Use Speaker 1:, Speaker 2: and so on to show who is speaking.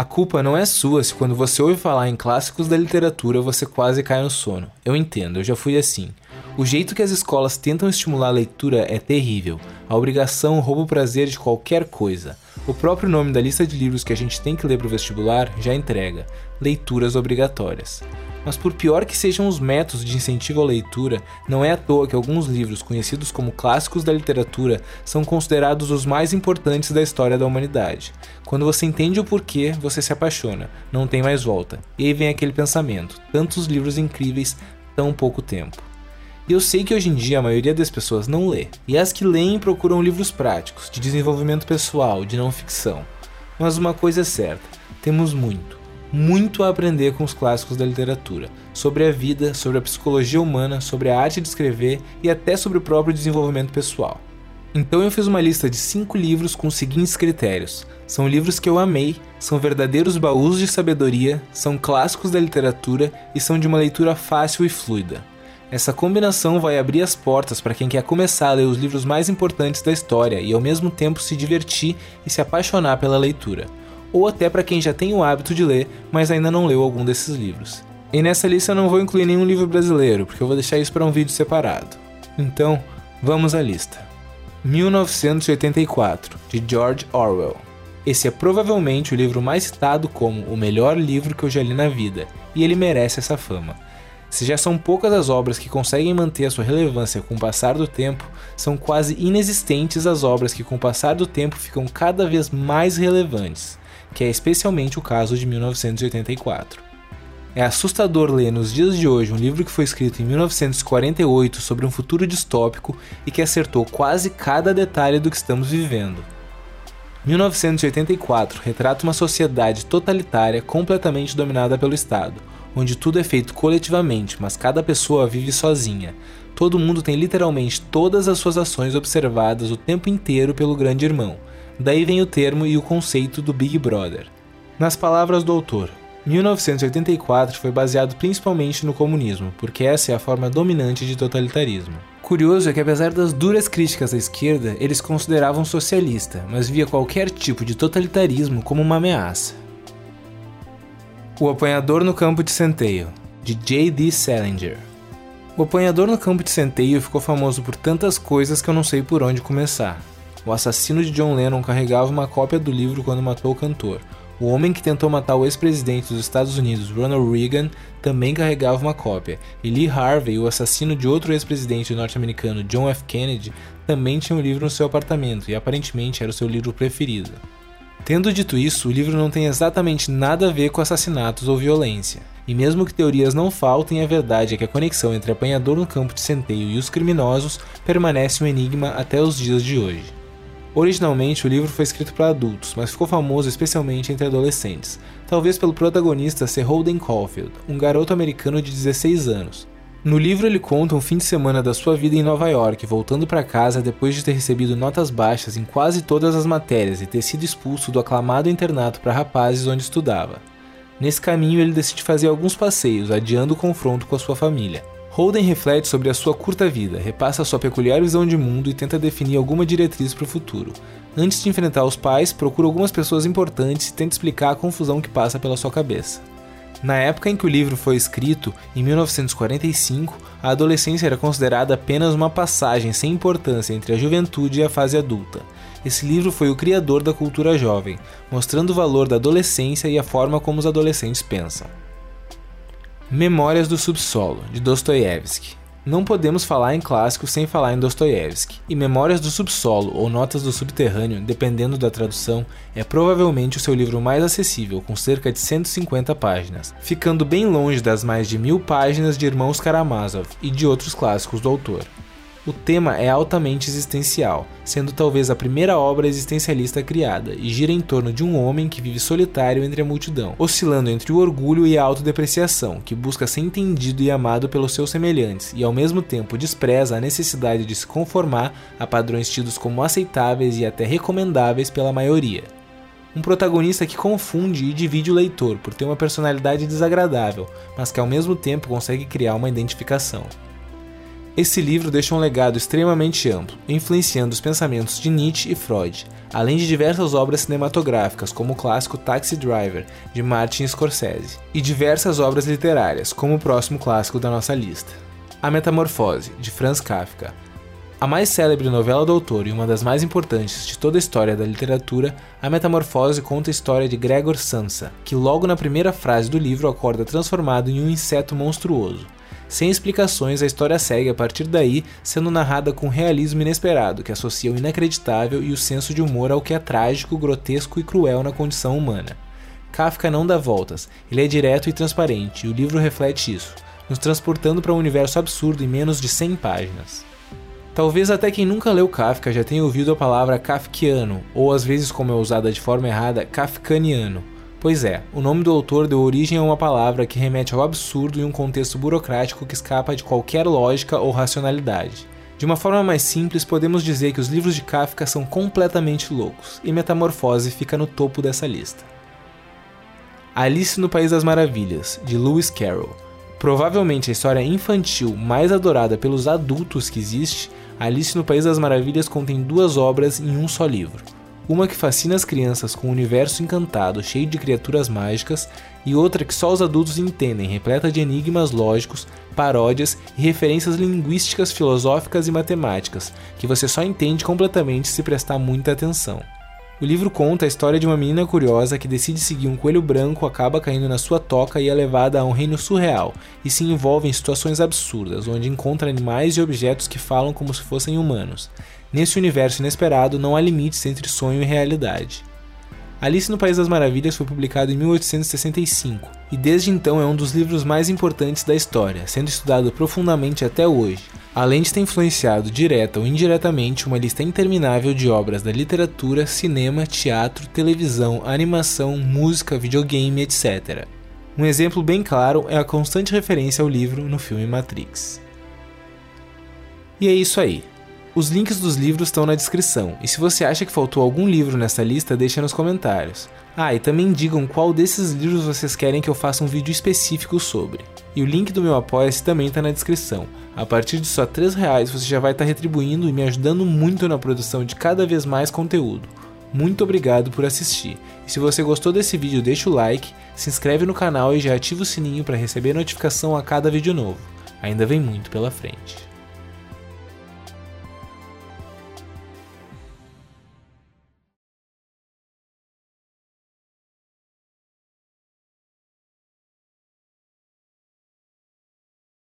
Speaker 1: A culpa não é sua se quando você ouve falar em clássicos da literatura você quase cai no sono. Eu entendo, eu já fui assim. O jeito que as escolas tentam estimular a leitura é terrível. A obrigação rouba o prazer de qualquer coisa. O próprio nome da lista de livros que a gente tem que ler para o vestibular já entrega: leituras obrigatórias. Mas por pior que sejam os métodos de incentivo à leitura, não é à toa que alguns livros conhecidos como clássicos da literatura são considerados os mais importantes da história da humanidade. Quando você entende o porquê, você se apaixona, não tem mais volta. E aí vem aquele pensamento: tantos livros incríveis, tão pouco tempo. E eu sei que hoje em dia a maioria das pessoas não lê, e as que leem procuram livros práticos, de desenvolvimento pessoal, de não ficção. Mas uma coisa é certa: temos muito muito a aprender com os clássicos da literatura, sobre a vida, sobre a psicologia humana, sobre a arte de escrever e até sobre o próprio desenvolvimento pessoal. Então eu fiz uma lista de cinco livros com os seguintes critérios. São livros que eu amei, são verdadeiros baús de sabedoria, são clássicos da literatura e são de uma leitura fácil e fluida. Essa combinação vai abrir as portas para quem quer começar a ler os livros mais importantes da história e ao mesmo tempo se divertir e se apaixonar pela leitura ou até para quem já tem o hábito de ler, mas ainda não leu algum desses livros. E nessa lista eu não vou incluir nenhum livro brasileiro, porque eu vou deixar isso para um vídeo separado. Então, vamos à lista. 1984, de George Orwell. Esse é provavelmente o livro mais citado como o melhor livro que eu já li na vida, e ele merece essa fama. Se já são poucas as obras que conseguem manter a sua relevância com o passar do tempo, são quase inexistentes as obras que com o passar do tempo ficam cada vez mais relevantes que é especialmente o caso de 1984. É assustador ler nos dias de hoje um livro que foi escrito em 1948 sobre um futuro distópico e que acertou quase cada detalhe do que estamos vivendo. 1984 retrata uma sociedade totalitária completamente dominada pelo Estado, onde tudo é feito coletivamente, mas cada pessoa vive sozinha. Todo mundo tem literalmente todas as suas ações observadas o tempo inteiro pelo Grande Irmão, Daí vem o termo e o conceito do Big Brother. Nas palavras do autor, 1984 foi baseado principalmente no comunismo, porque essa é a forma dominante de totalitarismo. Curioso é que, apesar das duras críticas à esquerda, eles consideravam socialista, mas via qualquer tipo de totalitarismo como uma ameaça. O Apanhador no Campo de Centeio, de J.D. Salinger. O Apanhador no Campo de Centeio ficou famoso por tantas coisas que eu não sei por onde começar. O assassino de John Lennon carregava uma cópia do livro quando matou o cantor. O homem que tentou matar o ex-presidente dos Estados Unidos, Ronald Reagan, também carregava uma cópia. E Lee Harvey, o assassino de outro ex-presidente norte-americano, John F. Kennedy, também tinha um livro no seu apartamento e aparentemente era o seu livro preferido. Tendo dito isso, o livro não tem exatamente nada a ver com assassinatos ou violência. E mesmo que teorias não faltem, a verdade é que a conexão entre apanhador no campo de centeio e os criminosos permanece um enigma até os dias de hoje. Originalmente, o livro foi escrito para adultos, mas ficou famoso especialmente entre adolescentes, talvez pelo protagonista ser Holden Caulfield, um garoto americano de 16 anos. No livro, ele conta um fim de semana da sua vida em Nova York, voltando para casa depois de ter recebido notas baixas em quase todas as matérias e ter sido expulso do aclamado internato para rapazes onde estudava. Nesse caminho, ele decide fazer alguns passeios, adiando o confronto com a sua família. Holden reflete sobre a sua curta vida, repassa sua peculiar visão de mundo e tenta definir alguma diretriz para o futuro. Antes de enfrentar os pais, procura algumas pessoas importantes e tenta explicar a confusão que passa pela sua cabeça. Na época em que o livro foi escrito, em 1945, a adolescência era considerada apenas uma passagem sem importância entre a juventude e a fase adulta. Esse livro foi o criador da cultura jovem, mostrando o valor da adolescência e a forma como os adolescentes pensam. Memórias do Subsolo, de Dostoiévski. Não podemos falar em clássico sem falar em Dostoiévski, e Memórias do Subsolo ou Notas do Subterrâneo, dependendo da tradução, é provavelmente o seu livro mais acessível, com cerca de 150 páginas, ficando bem longe das mais de mil páginas de Irmãos Karamazov e de outros clássicos do autor. O tema é altamente existencial, sendo talvez a primeira obra existencialista criada, e gira em torno de um homem que vive solitário entre a multidão, oscilando entre o orgulho e a autodepreciação, que busca ser entendido e amado pelos seus semelhantes e ao mesmo tempo despreza a necessidade de se conformar a padrões tidos como aceitáveis e até recomendáveis pela maioria. Um protagonista que confunde e divide o leitor por ter uma personalidade desagradável, mas que ao mesmo tempo consegue criar uma identificação. Esse livro deixa um legado extremamente amplo, influenciando os pensamentos de Nietzsche e Freud, além de diversas obras cinematográficas, como o clássico Taxi Driver, de Martin Scorsese, e diversas obras literárias, como o próximo clássico da nossa lista. A Metamorfose, de Franz Kafka. A mais célebre novela do autor e uma das mais importantes de toda a história da literatura, A Metamorfose conta a história de Gregor Samsa, que logo na primeira frase do livro acorda transformado em um inseto monstruoso. Sem explicações, a história segue a partir daí, sendo narrada com um realismo inesperado, que associa o inacreditável e o senso de humor ao que é trágico, grotesco e cruel na condição humana. Kafka não dá voltas, ele é direto e transparente, e o livro reflete isso, nos transportando para um universo absurdo em menos de 100 páginas. Talvez até quem nunca leu Kafka já tenha ouvido a palavra kafkiano, ou às vezes como é usada de forma errada, kafkaniano, Pois é, o nome do autor deu origem a uma palavra que remete ao absurdo e um contexto burocrático que escapa de qualquer lógica ou racionalidade. De uma forma mais simples, podemos dizer que os livros de Kafka são completamente loucos, e Metamorfose fica no topo dessa lista. Alice no País das Maravilhas, de Lewis Carroll. Provavelmente a história infantil mais adorada pelos adultos que existe, Alice no País das Maravilhas contém duas obras em um só livro uma que fascina as crianças com um universo encantado cheio de criaturas mágicas, e outra que só os adultos entendem, repleta de enigmas lógicos, paródias e referências linguísticas, filosóficas e matemáticas, que você só entende completamente se prestar muita atenção. O livro conta a história de uma menina curiosa que decide seguir um coelho branco, acaba caindo na sua toca e é levada a um reino surreal, e se envolve em situações absurdas, onde encontra animais e objetos que falam como se fossem humanos. Nesse universo inesperado, não há limites entre sonho e realidade. Alice no País das Maravilhas foi publicado em 1865 e desde então é um dos livros mais importantes da história, sendo estudado profundamente até hoje, além de ter influenciado direta ou indiretamente uma lista interminável de obras da literatura, cinema, teatro, televisão, animação, música, videogame, etc. Um exemplo bem claro é a constante referência ao livro no filme Matrix. E é isso aí. Os links dos livros estão na descrição, e se você acha que faltou algum livro nessa lista, deixa nos comentários. Ah, e também digam qual desses livros vocês querem que eu faça um vídeo específico sobre. E o link do meu apoia-se também está na descrição. A partir de só 3 reais você já vai estar tá retribuindo e me ajudando muito na produção de cada vez mais conteúdo. Muito obrigado por assistir. E se você gostou desse vídeo, deixa o like, se inscreve no canal e já ativa o sininho para receber notificação a cada vídeo novo. Ainda vem muito pela frente.